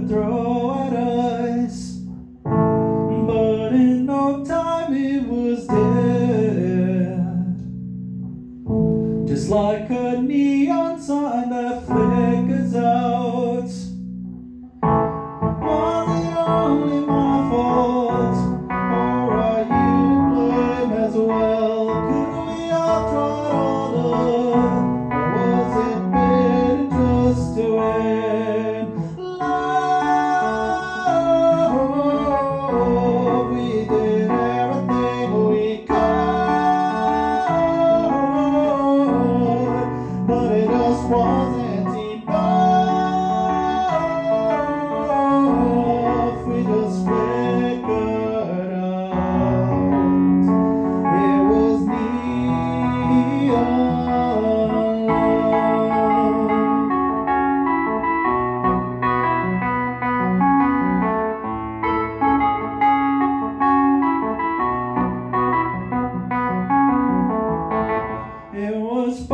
to throw at us. But in no time it was dead, just like a need.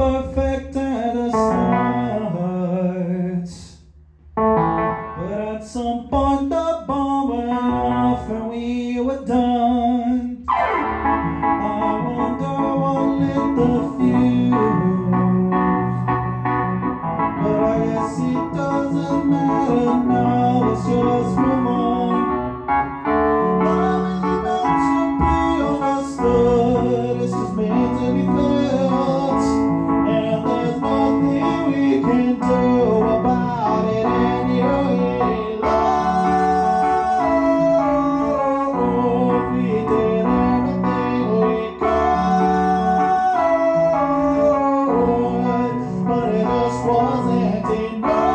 perfect at a start. But at some point the bomb went off and we were done. was acting up.